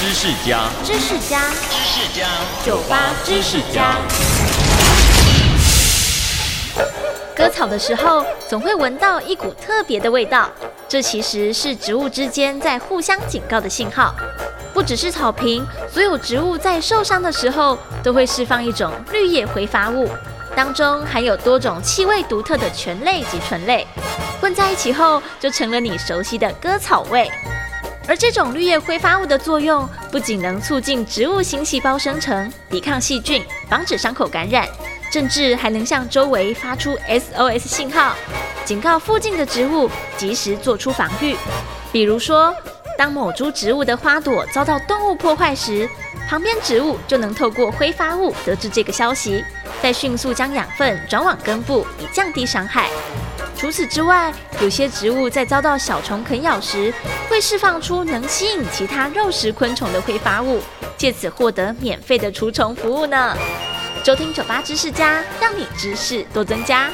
知识家，知识家，知识家，酒吧知识家。割草的时候，总会闻到一股特别的味道，这其实是植物之间在互相警告的信号。不只是草坪，所有植物在受伤的时候，都会释放一种绿叶挥发物，当中含有多种气味独特的醛类及醇类，混在一起后，就成了你熟悉的割草味。而这种绿叶挥发物的作用，不仅能促进植物新细胞生成，抵抗细菌，防止伤口感染。甚至还能向周围发出 SOS 信号，警告附近的植物及时做出防御。比如说，当某株植物的花朵遭到动物破坏时，旁边植物就能透过挥发物得知这个消息，再迅速将养分转往根部，以降低伤害。除此之外，有些植物在遭到小虫啃咬时，会释放出能吸引其他肉食昆虫的挥发物，借此获得免费的除虫服务呢。收听酒吧知识家，让你知识多增加。